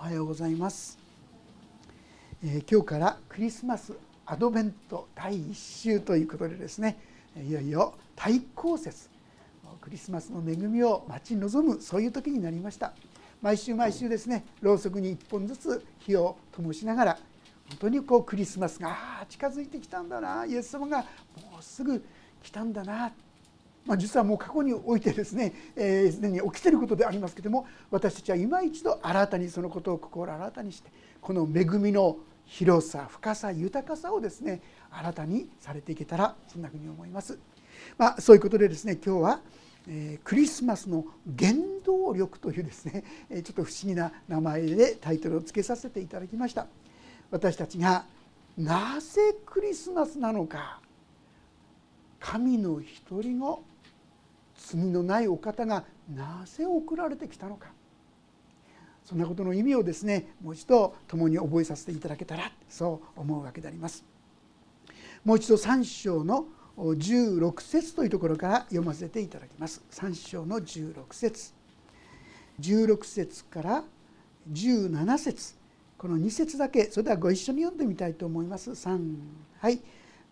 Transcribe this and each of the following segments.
おはようございます、えー、今日からクリスマスアドベント第1週ということでですねいよいよ対抗節クリスマスの恵みを待ち望むそういう時になりました。毎週毎週ですねろうそくに1本ずつ火を灯しながら本当にこうクリスマスが近づいてきたんだなイエス様がもうすぐ来たんだなまあ、実はもう過去においてですねすで、えー、に起きていることでありますけれども私たちは今一度新たにそのことを心新たにしてこの恵みの広さ深さ豊かさをですね新たにされていけたらそんなふうに思います。まあ、そういうことでですね今日は、えー、クリスマスの原動力というですねちょっと不思議な名前でタイトルを付けさせていただきました。私たちがなぜクリスマスなのか神の一人子罪のないお方がなぜ送られてきたのかそんなことの意味をですねもう一度共に覚えさせていただけたらそう思うわけであります。もう一度3章の16節というところから読ませていただきます。3章の16節16節から17節この2節だけそれではご一緒に読んでみたいと思います。3はい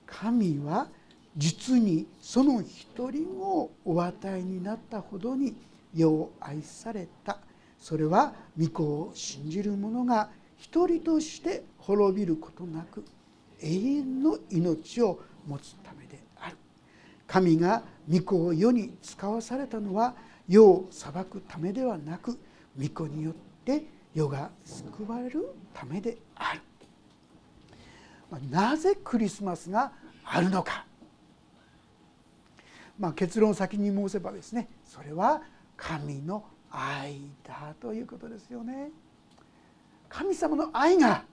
神は実にその一人をお与えになったほどに世を愛された。それは御子を信じる者が一人として滅びることなく永遠の命を持つためである。神が御子を世に使わされたのは世を裁くためではなく御子によって世が救われるためである。なぜクリスマスがあるのか。まあ、結論を先に申せばですねそれは神の愛だということですよね。神様の愛が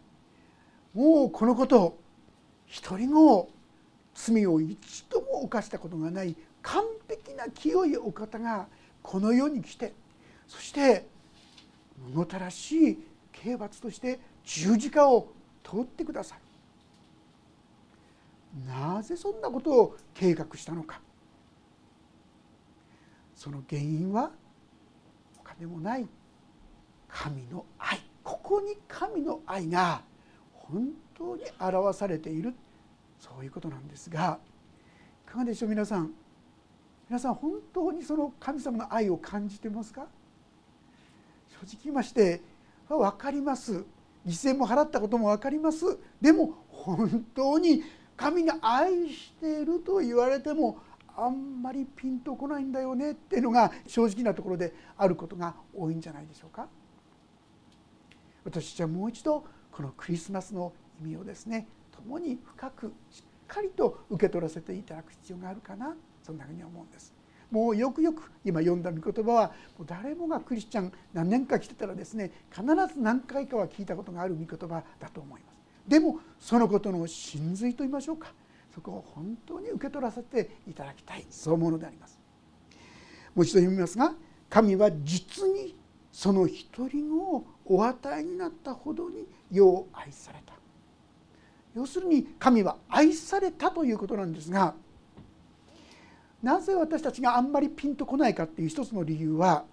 もうこのことを一人も罪を一度も犯したことがない完璧な清いお方がこの世に来てそして物たらしい刑罰として十字架を通ってくださいなぜそんなことを計画したのかその原因は他でもない神の愛ここに神の愛が本当に表されているそういうことなんですがいかがでしょう皆さん。皆さん本当にその神様の愛を感じてますか？正直言いまして分かります。犠牲も払ったことも分かります。でも本当に神が愛していると言われてもあんまりピンとこないんだよねっていうのが正直なところであることが多いんじゃないでしょうか私たちはもう一度このクリスマスの意味をですね共に深くしっかりと受け取らせていただく必要があるかなそんなふうに思うんです。もうよくよく今読んだ御言葉はもう誰もがクリスチャン何年か来てたらですね必ず何回かは聞いたことがある御言葉だと思います。でもそのことの真髄と言いましょうかそこを本当に受け取らせていただきたい。そう思うのであります。もう一度読みますが神は実にその一人をお与えになったほどに世を愛された。要するに神は愛されたということなんですがなぜ私たちがあんまりピンとこないかっていう一つの理由は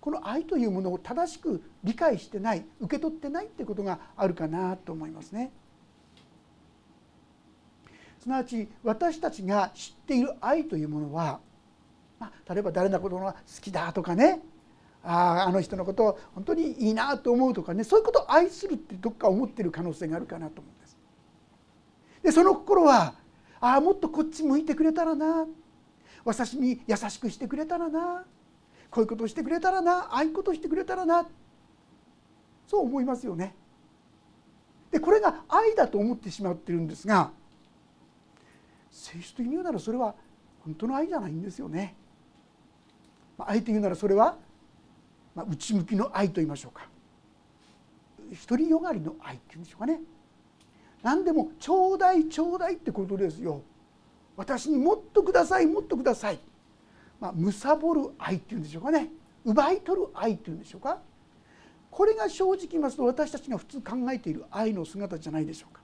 この愛というものを正しく理解してない受け取ってないってことがあるかなと思いますね。すなわち私たちが知っている愛というものは、まあ、例えば誰のことが好きだとかねああの人のことを本当にいいなと思うとかねそういうことを愛するってどっか思ってる可能性があるかなと思うんです。でその心はああもっとこっち向いてくれたらな私に優しくしてくれたらなこういうことをしてくれたらなああいうことをしてくれたらなそう思いますよね。でこれが愛だと思ってしまってるんですが性質的に言うならそれは本当の愛じゃないんですよね。まあ、愛と言うならそれは、まあ、内向きの愛と言いましょうか独りよがりの愛っていうんでしょうかね。何でもちょうだいちょうだいってことですよ。私にもっとくださいもっとください。まあ、貪る愛っていうんでしょうかね奪い取る愛っていうんでしょうかこれが正直言いますと私たちが普通考えている愛の姿じゃないでしょうか。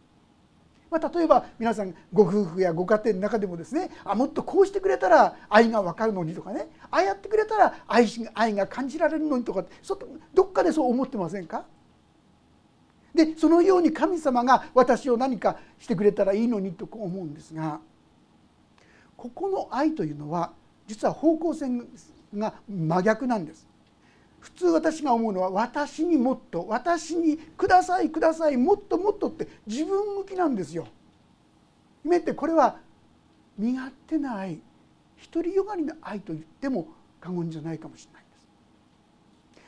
まあ、例えば皆さんご夫婦やご家庭の中でもですねあもっとこうしてくれたら愛が分かるのにとかねああやってくれたら愛愛が感じられるのにとかそどっかでそう思ってませんか？でそのように神様が私を何かしてくれたらいいのにと思うんですがここの愛というのは実は方向性が真逆なんです。普通私が思うのは私にもっと私にくださいくださいもっともっとって自分向きなんですよ。めってこれは身勝手な愛独りよがりの愛と言っても過言じゃないかもしれないです。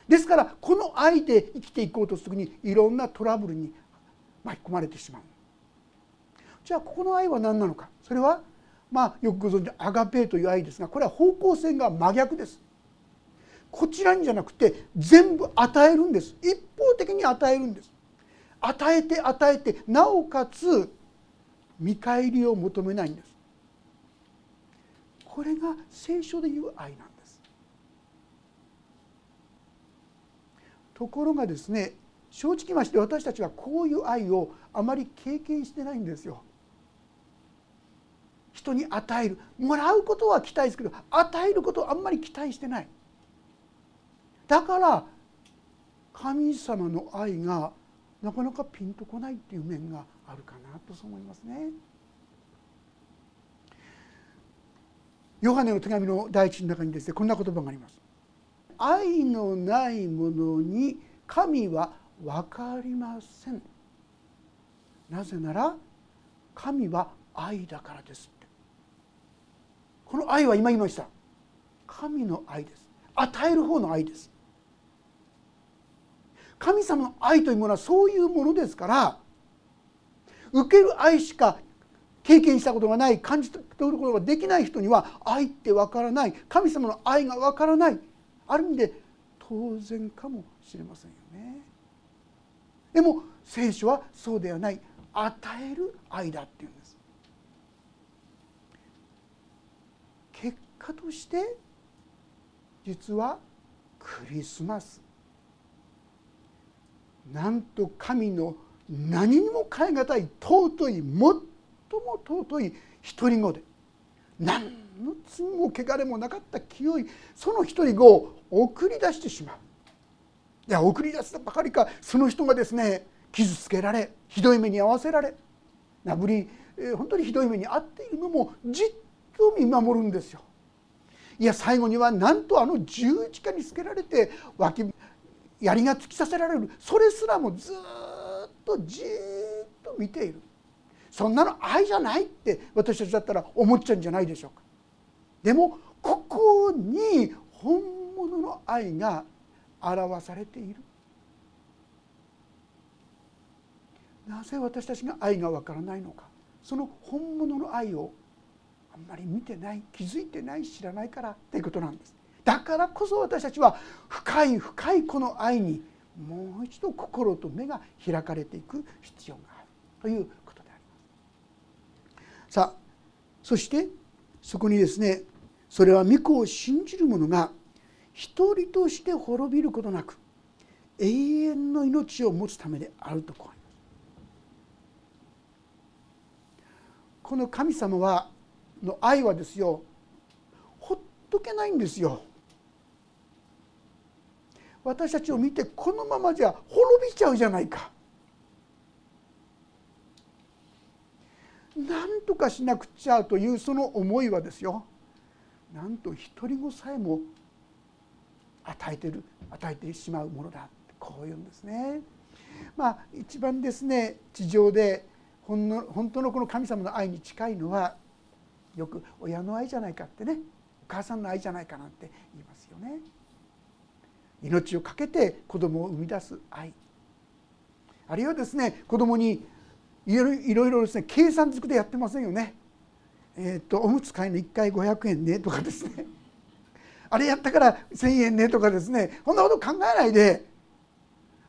ですからこの愛で生きていこうとするにいろんなトラブルに巻き込まれてしまう。じゃあここの愛は何なのかそれはまあよくご存知アガペーという愛ですがこれは方向性が真逆です。こちらにじゃなくて全部与えるんです。一方的に与えるんです。与えて与えてなおかつ見返りを求めないんです。これが聖書でいう愛なんです。ところがですね正直まして私たちはこういう愛をあまり経験してないんですよ。人に与える。もらうことは期待ですけど与えることはあんまり期待してない。だから神様の愛がなかなかピンとこないっていう面があるかなとそう思いますね。ヨハネの手紙の第一の中にですねこんな言葉があります。愛のないものに神は分かりません。なぜなら神は愛だからですって。この愛は今言いました。神の愛です。与える方の愛です。神様の愛というものはそういうものですから受ける愛しか経験したことがない感じ取ることができない人には愛ってわからない神様の愛がわからないある意味で当然かもしれませんよね。でも聖書はそうではない与える愛だっていうんです。結果として実はクリスマスなんと神の何にも代え難い尊い最も尊い独り子で何の罪も汚れもなかった清いその独り子を送り出してしまう。いや送り出したばかりかその人がですね。傷つけられひどい目に遭わせられ。なぶり本当にひどい目に遭っているのもじっと見守るんですよ。いや最後にはなんとあの十字架につけられて脇槍が突き刺せられる。それすらもずっとじっと見ている。そんなの愛じゃないって私たちだったら思っちゃうんじゃないでしょうか。でもここに本物の愛が表されている。なぜ私たちが愛がわからないのか。その本物の愛をあんまり見てない気づいてない知らないからということなんです。だからこそ私たちは深い深いこの愛にもう一度心と目が開かれていく必要があるということであります。さあそしてそこにですねそれは御子を信じる者が一人として滅びることなく永遠の命を持つためであるとこうこの神様はの愛はですよほっとけないんですよ。私たちを見てこのままじゃ滅びちゃうじゃないかなんとかしなくちゃというその思いはですよなんと独り子さえも与えてる与えてしまうものだってこういうんですね。まあ一番ですね地上でほんの本当のこの神様の愛に近いのはよく親の愛じゃないかってねお母さんの愛じゃないかなんて言いますよね。命を懸けて子供を生み出す愛あるいはですね子供にいろいろですね計算づくでやってませんよね。えーと、おむつ買いの1回500円ねとかですね あれやったから1,000円ねとかですねこんなこと考えないで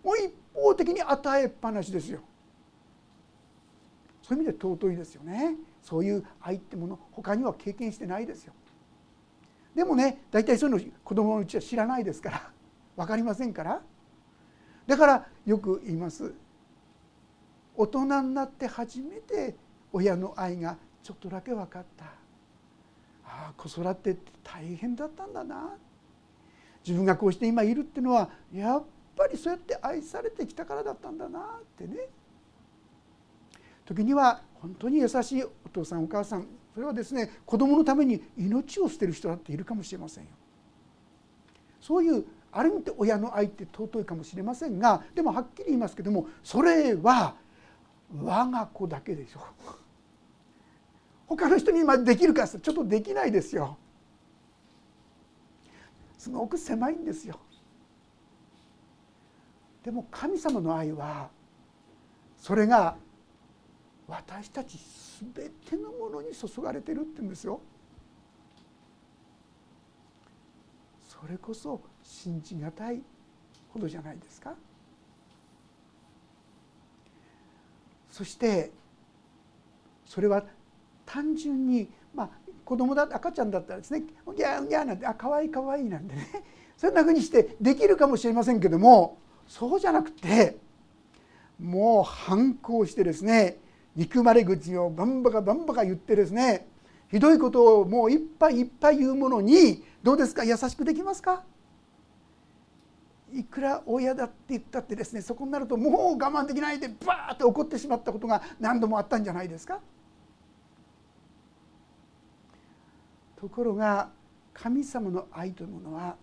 もう一方的に与えっぱなしですよ。そういう意味で尊いですよね。そういう愛ってもの他には経験してないですよ。でもね大体そういうの子供のうちは知らないですから分かりませんから。だからよく言います。大人になって初めて親の愛がちょっとだけ分かった。ああ子育てって大変だったんだな。自分がこうして今いるっていうのはやっぱりそうやって愛されてきたからだったんだな。ってね。時には本当に優しいお父さんお母さん。それはですね子供のために命を捨てる人だっているかもしれませんよ。そういうある意味で親の愛って尊いかもしれませんがでもはっきり言いますけどもそれは我が子だけでしょ他の人に今できるかちょっとできないですよ。すごく狭いんですよ。でも神様の愛はそれが私たち全てのものに注がれてるって言うんですよ。それこそ信じがたいほどじゃないですか。そしてそれは単純にまあ子供だ赤ちゃんだったらですね「ギャーギャー」なんて「あかわいいかわいい」なんてねそんなふうにしてできるかもしれませんけどもそうじゃなくてもう反抗してですね憎まれ口をバンバカバンバカ言ってですねひどいことをもういっぱいいっぱい言うものにどうですか？優しくできますか？いくら親だって言ったってですねそこになるともう我慢できないでバーッと怒ってしまったことが何度もあったんじゃないですか？ところが神様の愛というものは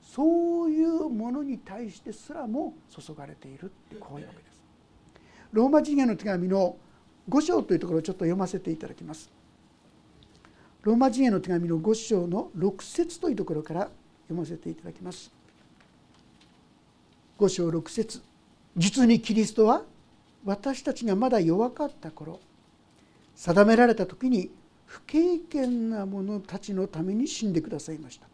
そういうものに対してすらも注がれているってこういうわけです。ローマ人への手紙の5章というところをちょっと読ませていただきます。ローマ人への手紙の5章の6節というところから読ませていただきます。5章6節。実にキリストは私たちがまだ弱かった頃定められた時に不経験な者たちのために死んでくださいました。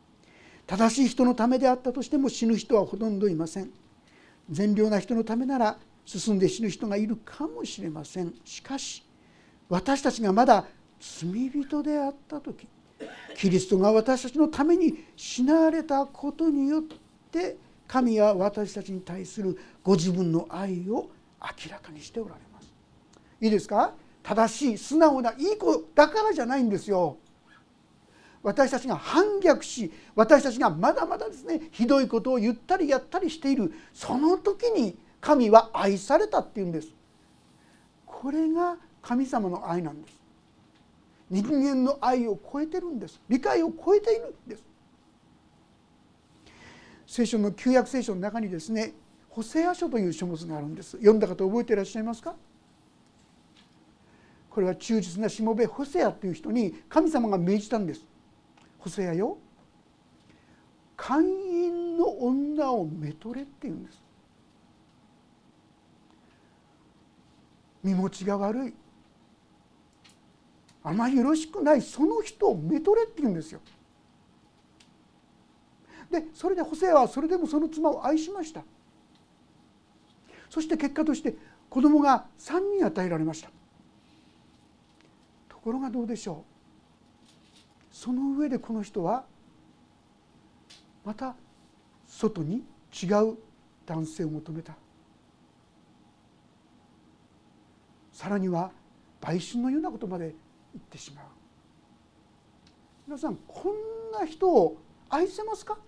正しい人のためであったとしても死ぬ人はほとんどいません。善良な人のためなら進んで死ぬ人がいるかもしれません。しかし私たちがまだ罪人であった時キリストが私たちのために死なれたことによって神は私たちに対するご自分の愛を明らかにしておられます。いいですか？正しい素直ないい子だからじゃないんですよ。私たちが反逆し私たちがまだまだですねひどいことを言ったりやったりしているその時に神は愛されたっていうんです。これが神様の愛なんです。人間の愛を超えてるんです。理解を超えているんです。聖書の旧約聖書の中にですねホセア書という書物があるんです。読んだ方覚えていらっしゃいますか？これは忠実なしもべホセアという人に神様が命じたんです。ホセアよ会員の女をめとれって言うんです。身持ちが悪い。あまりよろしくない。その人をめとれって言うんですよ。でそれでホセアはそれでもその妻を愛しました。そして結果として子供が3人与えられました。ところがどうでしょう。その上でこの人はまた外に違う男性を求めた。さらには売春のようなことまで言ってしまう。皆さんこんな人を愛せますか？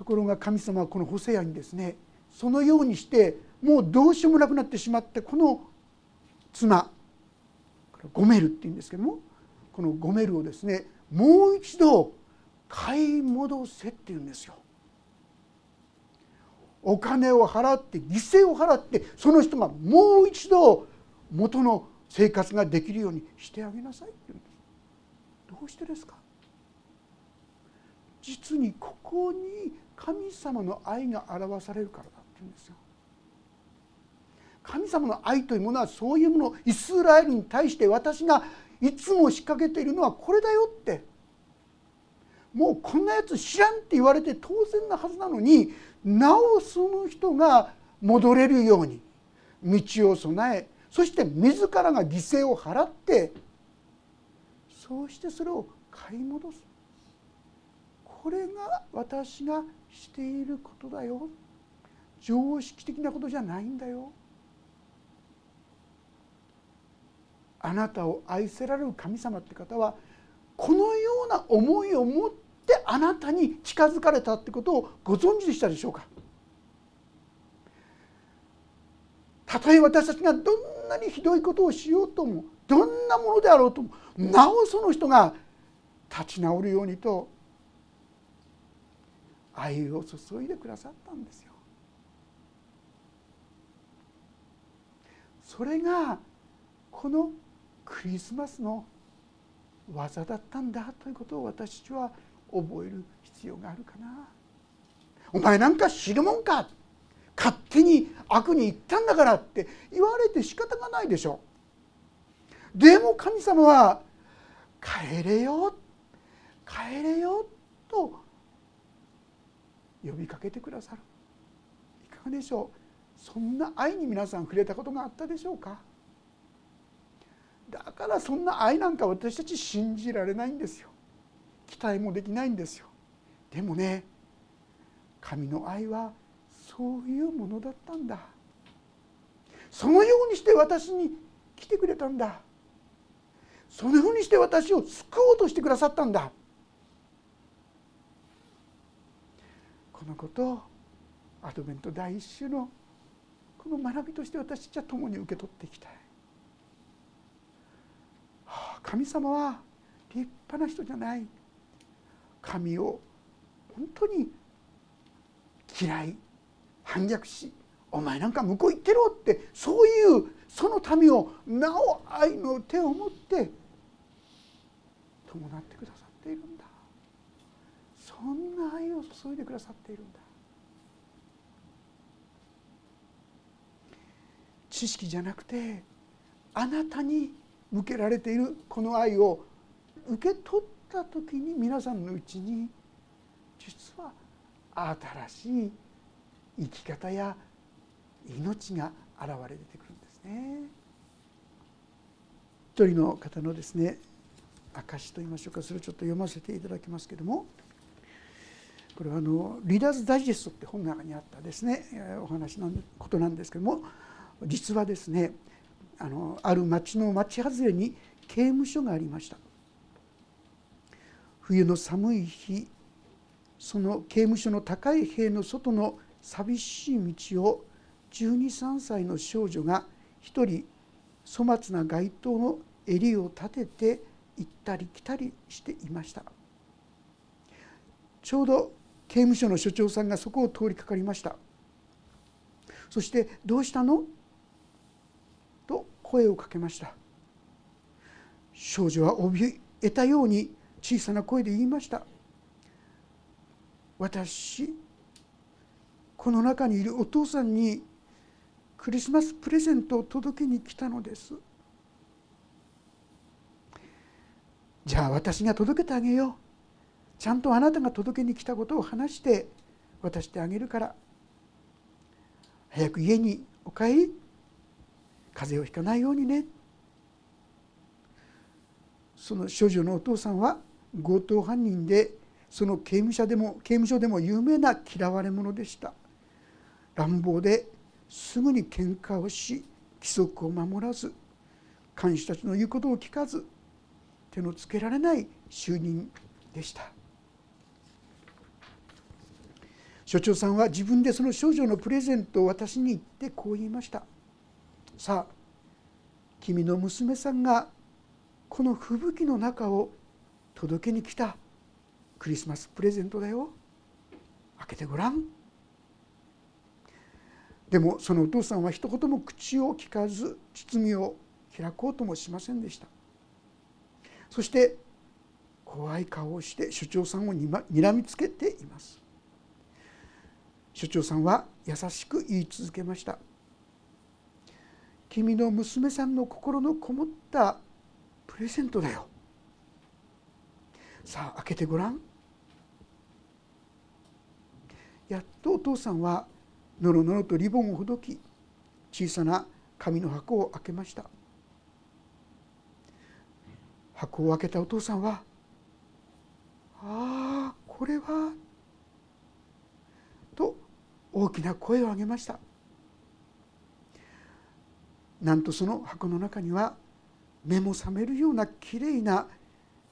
ところが神様はこのホセアにですねそのようにしてもうどうしようもなくなってしまってこの妻ゴメルっていうんですけどもこのゴメルをですねもう一度買い戻せって言うんですよ。お金を払って犠牲を払ってその人がもう一度元の生活ができるようにしてあげなさいって言うんですどうしてですか？実にここに神様の愛が表されるからだって言うんですよ。神様の愛というものはそういうものイスラエルに対して私がいつも仕掛けているのはこれだよってもうこんなやつ知らんって言われて当然なはずなのになおその人が戻れるように道を備えそして自らが犠牲を払ってそうしてそれを買い戻すこれが私がしていることだよ。常識的なことじゃないんだよ。あなたを愛せられる神様って方はこのような思いを持ってあなたに近づかれたってことをご存知でしたでしょうか。たとえ私たちがどんなにひどいことをしようともどんなものであろうともなおその人が立ち直るようにと愛を注いでくださったんですよ。それがこのクリスマスの技だったんだということを私たちは覚える必要があるかな。お前なんか知るもんか勝手に悪に言ったんだからって言われて仕方がないでしょ。でも神様は帰れよ帰れよと呼びかけてくださる。いかがでしょう？そんな愛に皆さん触れたことがあったでしょうか？だからそんな愛なんか私たち信じられないんですよ。期待もできないんですよ。でもね神の愛はそういうものだったんだ。そのようにして私に来てくれたんだ。そのようにして私を救おうとしてくださったんだ。このことをアドベント第一週のこの学びとして私たちは共に受け取っていきたい。神様は立派な人じゃない神を本当に嫌い反逆しお前なんか向こう行ってろってそういうその民をなお愛の手を持って伴ってくださいんな愛を注いでくださっているんだ。知識じゃなくてあなたに向けられているこの愛を受け取った時に皆さんのうちに実は新しい生き方や命が現れてくるんですね。一人の方のですね証と言いましょうか。それをちょっと読ませていただきますけども。これはあの「リーダーズ・ダイジェスト」って本の中にあったですね。お話のことなんですけども実はですねあのある町の町外れに刑務所がありました。冬の寒い日その刑務所の高い塀の外の寂しい道を123歳の少女が一人粗末な街灯の襟を立てて行ったり来たりしていました。ちょうど刑務所の所長さんがそこを通りかかりました。そして「どうしたの?」と声をかけました。少女は怯えたように小さな声で言いました「私この中にいるお父さんにクリスマスプレゼントを届けに来たのです」じゃあ私が届けてあげよう。ちゃんとあなたが届けに来たことを話して渡してあげるから。早く家にお帰り。風邪をひかないようにね。その少女のお父さんは強盗犯人でその刑務所でも刑務所でも有名な嫌われ者でした。乱暴ですぐに喧嘩をし規則を守らず看守たちの言うことを聞かず手のつけられない就任でした。所長さんは自分でその少女のプレゼントを私に言ってこう言いました「さあ君の娘さんがこの吹雪の中を届けに来たクリスマスプレゼントだよ。開けてごらん」でもそのお父さんは一言も口を聞かず包みを開こうともしませんでした。そして怖い顔をして所長さんをにらみつけています。所長さんは優しく言い続けました。君の娘さんの心のこもったプレゼントだよ。さあ開けてごらん。やっとお父さんはのろのろとリボンをほどき小さな紙の箱を開けました。箱を開けたお父さんは「ああこれは」大きな声を上げました。なんとその箱の中には目も覚めるようなきれいな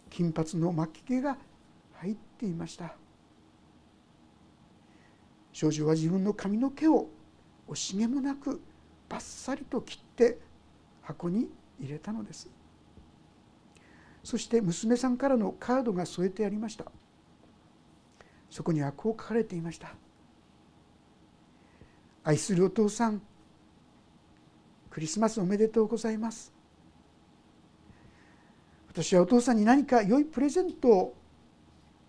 金髪の巻き毛が入っていました。少女は自分の髪の毛を惜しげもなくバッサリと切って箱に入れたのです。そして娘さんからのカードが添えてありました。そこにはこう書かれていました「愛するお父さんクリスマスおめでとうございます」私はお父さんに何か良いプレゼントを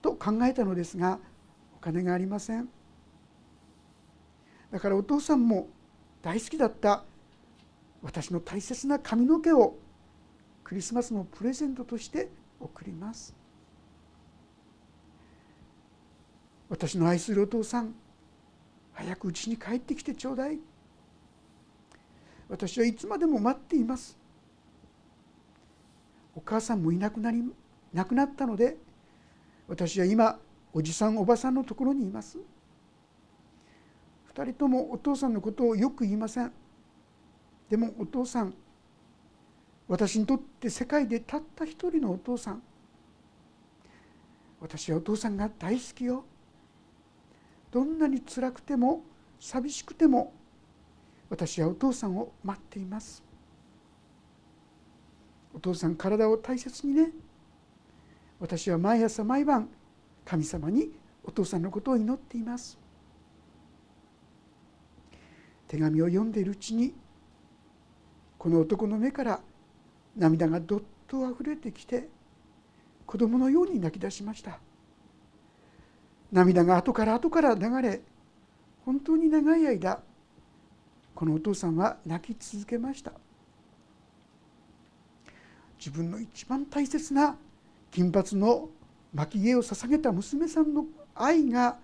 と考えたのですがお金がありません。だからお父さんも大好きだった私の大切な髪の毛をクリスマスのプレゼントとして贈ります。私の愛するお父さん早く家に帰ってきてちょうだい。私はいつまでも待っています。お母さんもいなくなり亡くなったので私は今おじさんおばさんのところにいます。2人ともお父さんのことをよく言いません。でもお父さん私にとって世界でたった一人のお父さん。私はお父さんが大好きよ。どんなに辛くても寂しくても私はお父さんを待っています。お父さん体を大切にね。私は毎朝毎晩神様にお父さんのことを祈っています。手紙を読んでいるうちにこの男の目から涙がどっとあふれてきて子供のように泣き出しました。涙が後から後から流れ本当に長い間このお父さんは泣き続けました。自分の一番大切な金髪の巻き毛を捧げた娘さんの愛が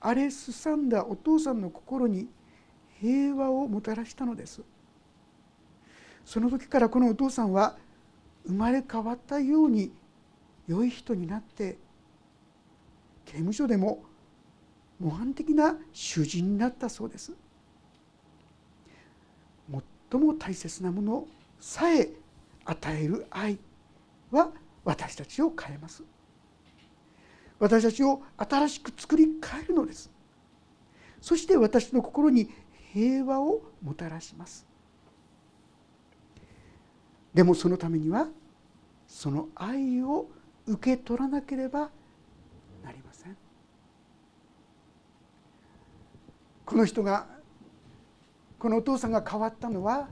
荒れすさんだお父さんの心に平和をもたらしたのです。その時からこのお父さんは生まれ変わったように良い人になって刑務所でも模範的な囚人になったそうです。最も大切なものさえ与える愛は私たちを変えます。私たちを新しく作り変えるのです。そして私の心に平和をもたらします。でもそのためにはその愛を受け取らなければなりませんこの人がこのお父さんが変わったのは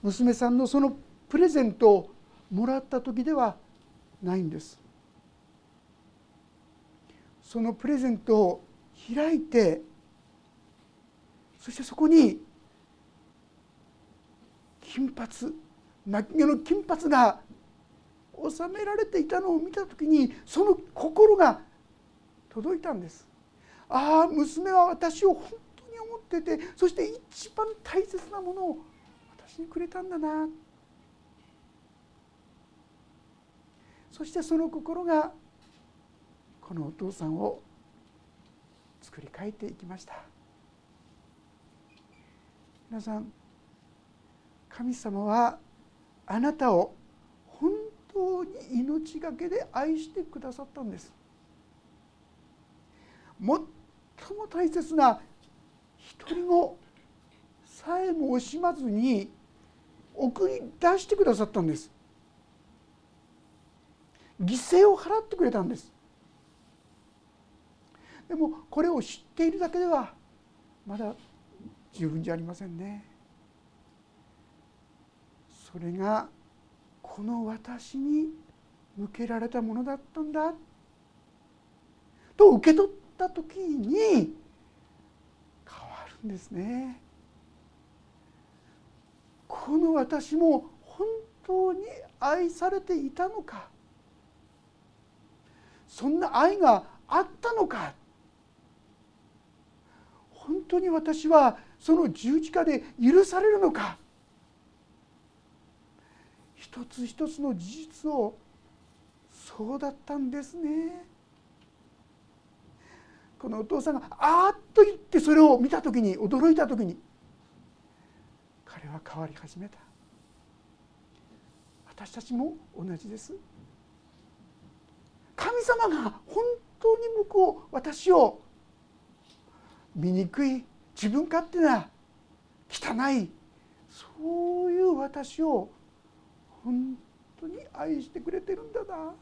娘さんのそのプレゼントをもらった時ではないんです。そのプレゼントを開いてそしてそこに金髪巻き毛の金髪が収められていたのを見た時にその心が届いたんです。ああ娘は私を本当に思っててそして一番大切なものを私にくれたんだな。そしてその心がこのお父さんを作り変えていきました。皆さん神様はあなたを本当に命がけで愛してくださったんです。最も大切な一人もさえも惜しまずに送り出してくださったんです。犠牲を払ってくれたんです。でもこれを知っているだけではまだ十分じゃありませんね。それがこの私に向けられたものだったんだ。と受け取った時に変わるんですね。この私も本当に愛されていたのか。そんな愛があったのか。本当に私はその十字架で許されるのか。一つ一つの事実をそうだったんですね。このお父さんが「あーっと言ってそれを見た時に驚いた時に彼は変わり始めた。私たちも同じです。神様が本当に向こう私を醜い自分勝手な汚いそういう私を本当に愛してくれてるんだな。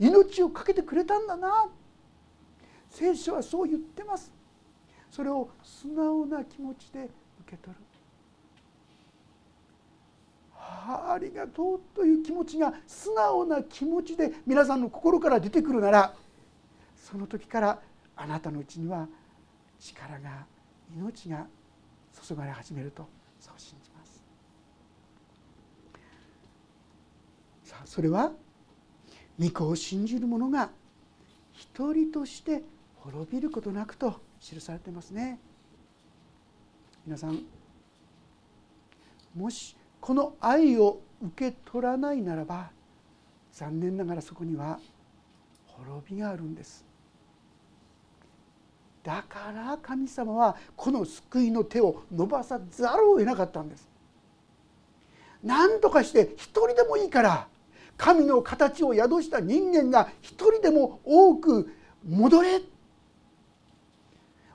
命を懸けてくれたんだな。聖書はそう言ってます。それを素直な気持ちで受け取る。あありがとうという気持ちが素直な気持ちで皆さんの心から出てくるならその時からあなたのうちには力が命が注がれ始めるとそう信じます。さあそれは御子を信じる者が一人として滅びることなくと記されてますね。皆さんもしこの愛を受け取らないならば残念ながらそこには滅びがあるんです。だから神様はこの救いの手を伸ばさざるを得なかったんです。何とかして一人でもいいから神の形を宿した人間が一人でも多く戻れ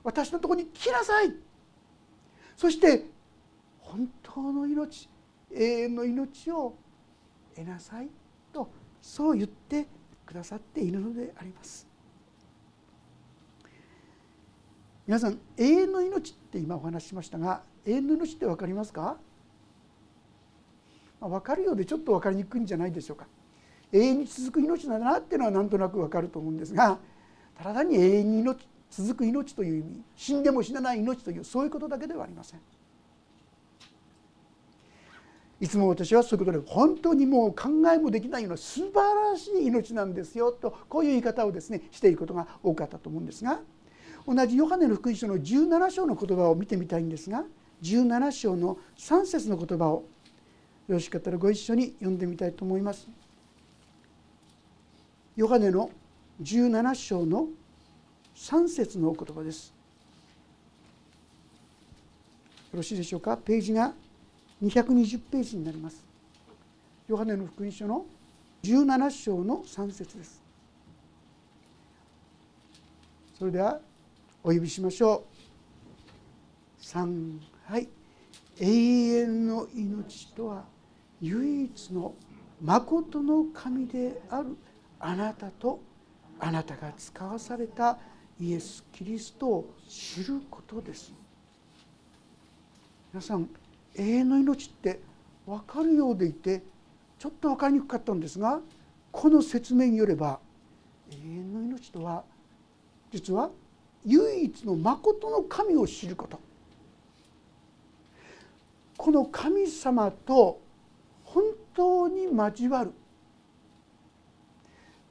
私のところに来なさい。そして本当の命永遠の命を得なさい。とそう言ってくださっているのであります。皆さん永遠の命って今お話ししましたが永遠の命って分かりますか、まあ、分かるようでちょっと分かりにくいんじゃないでしょうか。永遠に続く命だなっていうのはなんとなく分かると思うんですがただ単に永遠に命続く命という意味死んでも死なない命というそういうことだけではありません。いつも私はそういうことで本当にもう考えもできないような素晴らしい命なんですよとこういう言い方をですねしていることが多かったと思うんですが同じヨハネの福音書の17章の言葉を見てみたいんですが17章の3節の言葉をよろしかったらご一緒に読んでみたいと思います。ヨハネの17章の3節のお言葉です。よろしいでしょうか？ページが220ページになります。ヨハネの福音書の17章の3節です。それではお呼びしましょう。3はい永遠の命とは唯一の誠の神であるあなたとあなたが使わされたイエス・キリストを知ることです。皆さん永遠の命って分かるようでいてちょっと分かりにくかったんですがこの説明によれば永遠の命とは実は唯一の誠の神を知ること。この神様と本当に交わる。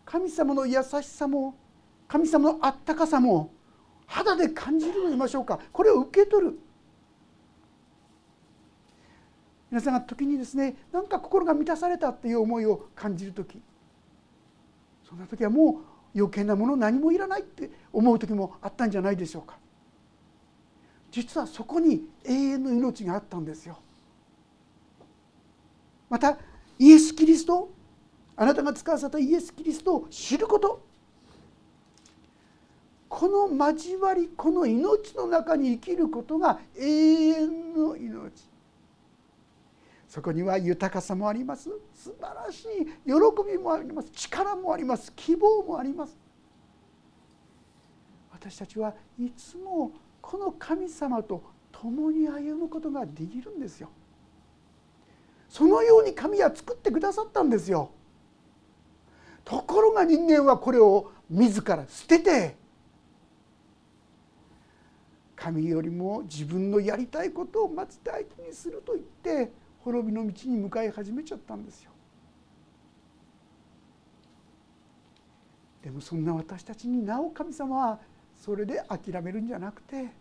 神様の優しさも神様のあったかさも肌で感じると言いましょうか。これを受け取る。皆さんが時にですねなんか心が満たされたっていう思いを感じる時。そんな時はもう余計なもの何もいらないって思う時もあったんじゃないでしょうか。実はそこに永遠の命があったんですよ。またイエス・キリストあなたが使わせたイエス・キリストを知ること。この交わりこの命の中に生きることが永遠の命。そこには豊かさもあります。素晴らしい喜びもあります。力もあります。希望もあります。私たちはいつもこの神様と共に歩むことができるんですよ。そのように神は作ってくださったんですよ。ところが人間はこれを自ら捨てて神よりも自分のやりたいことをまず大事にすると言って滅びの道に向かい始めちゃったんですよ。でもそんな私たちになお神様はそれで諦めるんじゃなくて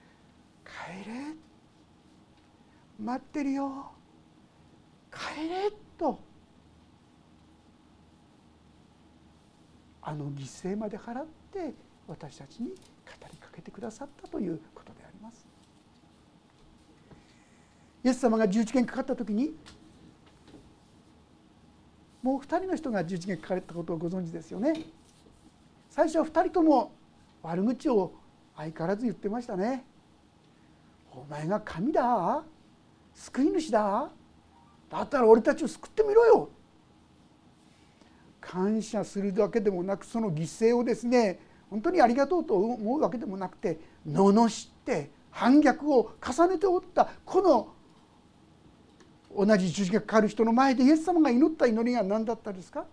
「帰れ待ってるよ帰れ」とあの犠牲まで払って私たちに語りかけてくださったということであります。イエス様が十字架にかかった時にもう2人の人が十字架にかかったことをご存知ですよね。最初は2人とも悪口を相変わらず言ってましたね。お前が神だ救い主だだったら俺たちを救ってみろよ感謝するだけでもなくその犠牲をですね本当にありがとうと思うわけでもなくて罵って反逆を重ねておったこの同じ十字架かかる人の前でイエス様が祈った祈りが何だったですか？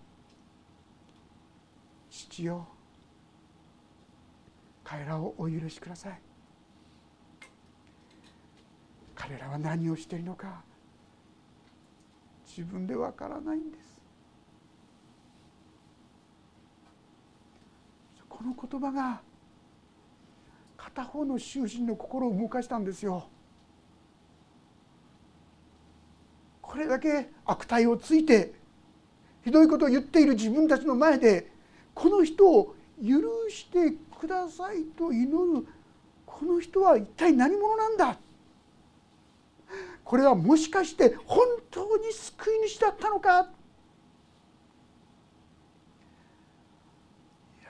父よ彼らをお許しください。彼らは何をしているのか自分でわからないんです。この言葉が片方の囚人の心を動かしたんですよ。これだけ悪態をついてひどいことを言っている自分たちの前でこの人を許してくださいと祈るこの人は一体何者なんだ？これはもしかして本当に救い主だったのか？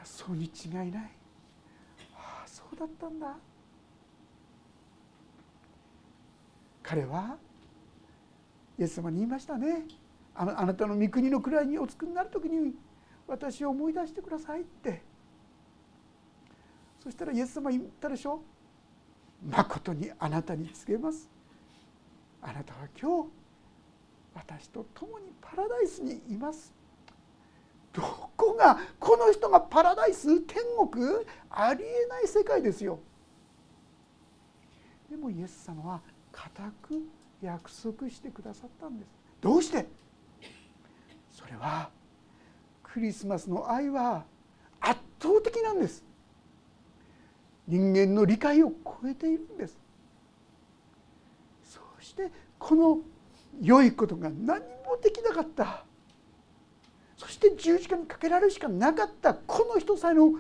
やそうに違いない。ああそうだったんだ。彼はイエス様に言いましたね。あのあなたの御国の位にお作りになる時に私を思い出してくださいって。そしたらイエス様言ったでしょ。まことにあなたに告げます。あなたは今日私と共にパラダイスにいます。どこがこの人がパラダイス天国？ありえない世界ですよ。でもイエス様は固く約束してくださったんです。どうして？それはクリスマスの愛は圧倒的なんです。人間の理解を超えているんです。そしてこの良いことが何もできなかった。そして十字架にかけられるしかなかったこの人さえのもう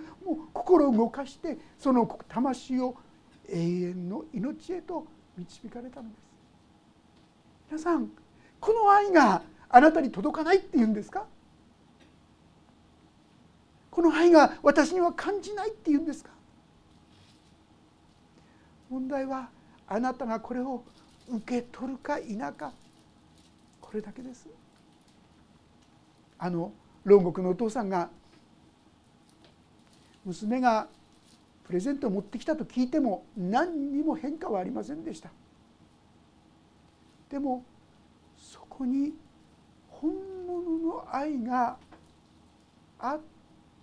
心を動かしてその魂を永遠の命へと導かれたのです。皆さんこの愛があなたに届かないっていうんですか？この愛が私には感じないっていうんですか？問題はあなたがこれを受け取るか否かこれだけです。あの牢獄のお父さんが娘がプレゼントを持ってきたと聞いても何にも変化はありませんでした。でもそこに本物の愛があっ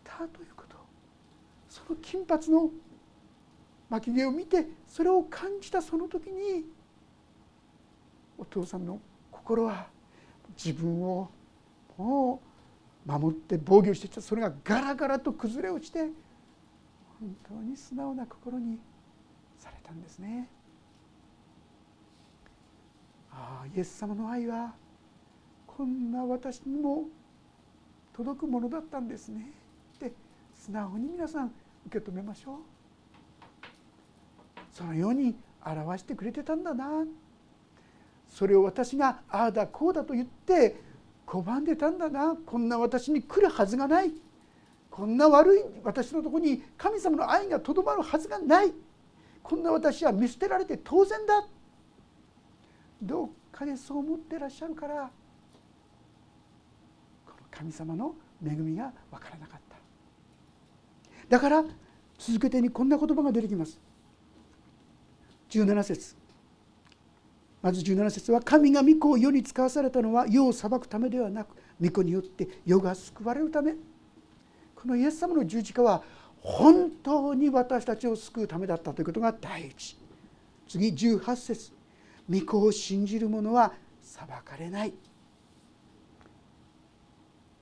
たということ。その金髪の巻き毛を見てそれを感じたその時にお父さんの心は自分をもう守って防御してきたそれがガラガラと崩れ落ちて本当に素直な心にされたんですね。ああイエス様の愛はこんな私にも届くものだったんですねって素直に皆さん受け止めましょう。そのように表してくれてたんだなそれを私がああだこうだと言って拒んでたんだな。こんな私に来るはずがない。こんな悪い私のとこに神様の愛がとどまるはずがない。こんな私は見捨てられて当然だ。どっかでそう思ってらっしゃるからこの神様の恵みが分からなかった。だから続けてにこんな言葉が出てきます。17節。まず17節は神が御子を世に使わされたのは世を裁くためではなく御子によって世が救われるため。このイエス様の十字架は本当に私たちを救うためだったということが第一。次18節御子を信じる者は裁かれない。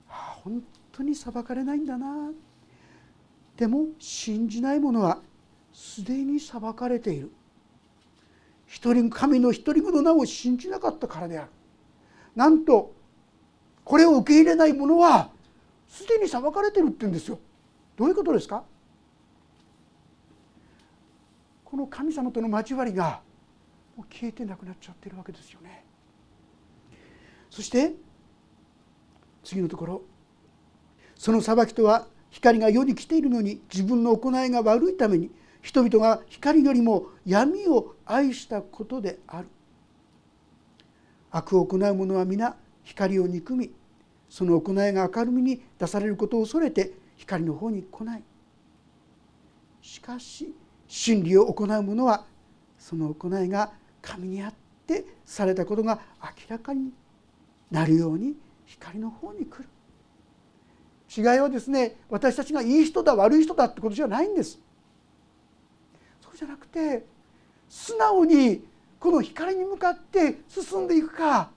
ああ本当に裁かれないんだな。でも信じない者はすでに裁かれている。一人神の一人子の名を信じなかったからである。なんとこれを受け入れない者はすでに裁かれてるって言うんですよ。どういうことですか？この神様との交わりがもう消えてなくなっちゃってるわけですよね。そして次のところ。その裁きとは光が世に来ているのに自分の行いが悪いために人々が光よりも闇を愛したことである。悪を行う者は皆光を憎みその行いが明るみに出されることを恐れて光の方に来ない。しかし真理を行う者はその行いが神にあってされたことが明らかになるように光の方に来る。違いはですね私たちがいい人だ悪い人だってことじゃないんです。じゃなくて素直にこの光に向かって進んでいくか。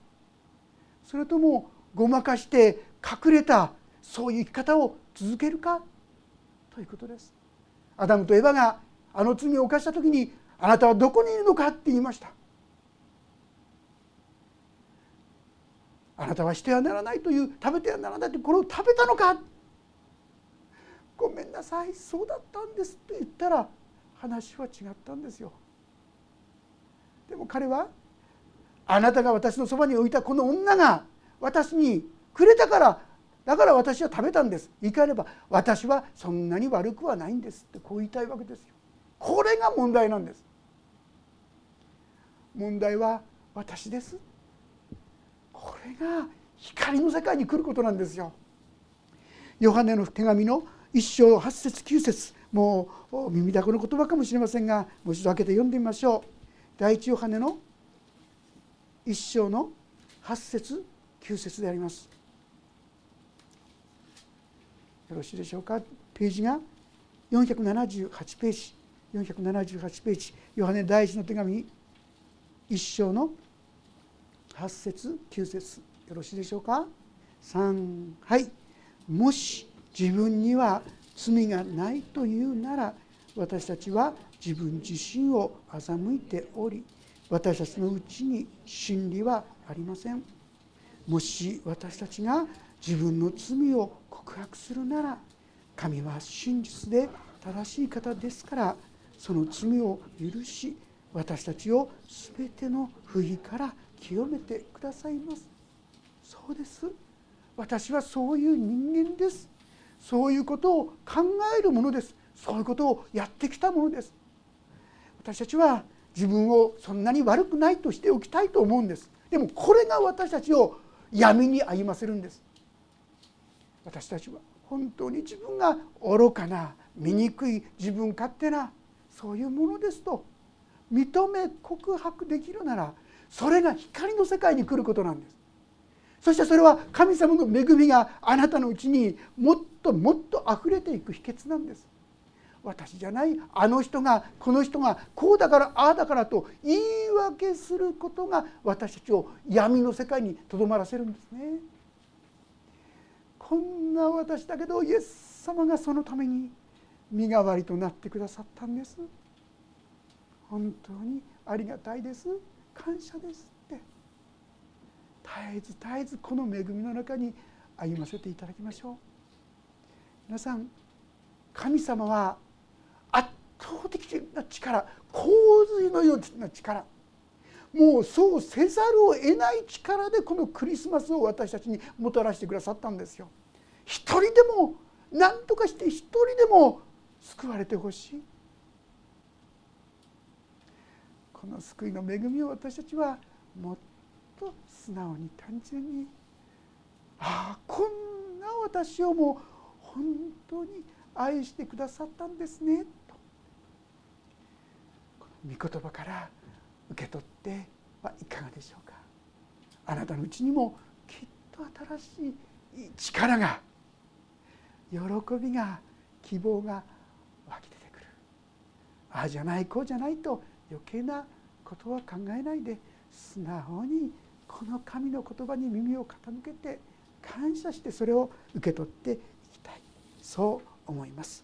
それともごまかして隠れたそういう生き方を続けるか？ということです。アダムとエバがあの罪を犯した時にあなたはどこにいるのかって言いました。あなたはしてはならないという食べてはならないというこれを食べたのか？ごめんなさいそうだったんですと言ったら話は違ったんですよ。でも彼はあなたが私のそばに置いたこの女が私にくれたからだから私は食べたんです。言い換えれば私はそんなに悪くはないんですってこう言いたいわけですよ。これが問題なんです。問題は私です。これが光の世界に来ることなんですよ。ヨハネの手紙の一章八節九節。もう耳だこの言葉かもしれませんがもう一度開けて読んでみましょう。第一ヨハネの一章の八節九節であります。よろしいでしょうか？ページが478ページ。478ページ。ヨハネ第一の手紙一章の8節9節。よろしいでしょうか？3はい。もし自分には罪がないというなら私たちは自分自身を欺いており私たちのうちに真理はありません。もし私たちが自分の罪を告白するなら神は真実で正しい方ですからその罪を許し私たちを全ての不義から清めてくださいます。そうです。私はそういう人間です。そういうことを考えるものです。そういうことをやってきたものです。私たちは自分をそんなに悪くないとしておきたいと思うんです。でもこれが私たちを闇に歩ませるんです。私たちは本当に自分が愚かな醜い自分勝手なそういうものですと認め告白できるならそれが光の世界に来ることなんです。そしてそれは神様の恵みがあなたのうちにもっともっと溢れていく秘訣なんです。私じゃないあの人がこの人がこうだからああだからと言い訳することが私たちを闇の世界にとどまらせるんですね。こんな私だけどイエス様がそのために身代わりとなってくださったんです。本当にありがたいです。感謝ですって。絶えず絶えずこの恵みの中に歩ませていただきましょう。皆さん神様は圧倒的な力洪水のような力もうそうせざるを得ない力でこのクリスマスを私たちにもたらしてくださったんですよ。一人でも何とかして一人でも救われてほしいこの救いの恵みを私たちはもっと素直に単純にああこんな私をもう本当に愛してくださったんですね。とこの御言葉から受け取ってはいかがでしょうか。あなたのうちにもきっと新しい力が喜びが希望が湧き出てくる。ああじゃないこうじゃないと余計なことは考えないで素直にこの神の言葉に耳を傾けて感謝してそれを受け取ってきたいそう思います。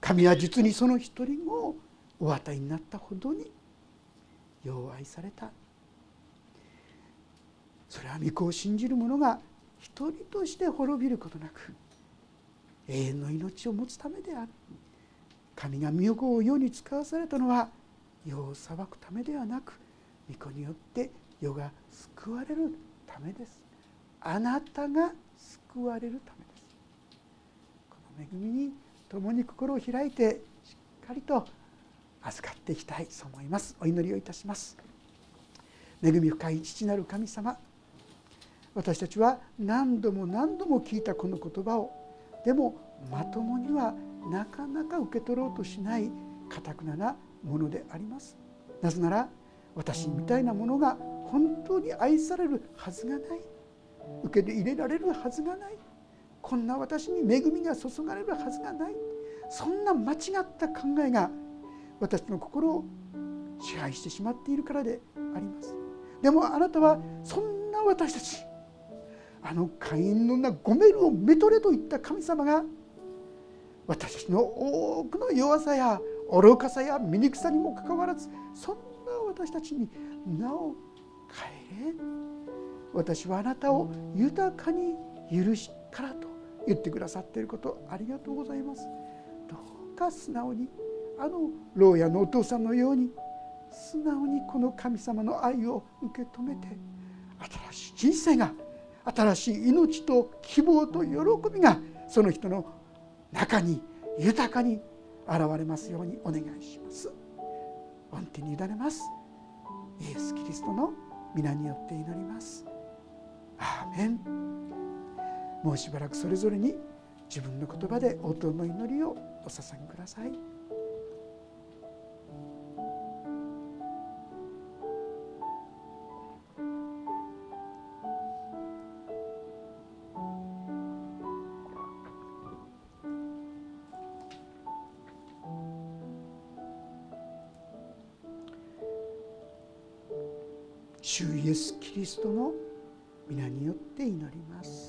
神は実にその一人をお与えになったほどによう愛された。それは御子を信じる者が一人として滅びることなく永遠の命を持つためである。神が御子を世に使わされたのは世を裁くためではなく御子によって世が救われるためです。あなたが救われるためです。この恵みに共に心を開いてしっかりと預かっていきたいそう思います。お祈りをいたします。恵み深い父なる神様私たちは何度も何度も聞いたこの言葉をでもまともにはなかなか受け取ろうとしないかたくななものであります。なぜなら私みたいなものが本当に愛されるはずがない。受け入れられるはずがない。こんな私に恵みが注がれるはずがない。そんな間違った考えが私の心を支配してしまっているからであります。でもあなたはそんな私たちあの会員のなゴメルをめとれといった神様が私たちの多くの弱さや愚かさや醜さにもかかわらずそんな私たちになお帰れ。私はあなたを豊かに許しからと言ってくださっていることありがとうございます。どうか素直にあの牢屋のお父さんのように素直にこの神様の愛を受け止めて新しい人生が新しい命と希望と喜びがその人の中に豊かに現れますようにお願いします。御手に委ねます。イエス・キリストの皆によって祈ります。アーメンもうしばらくそれぞれに自分の言葉で応答の祈りをお捧げください。主イエス・キリストの皆によって祈ります。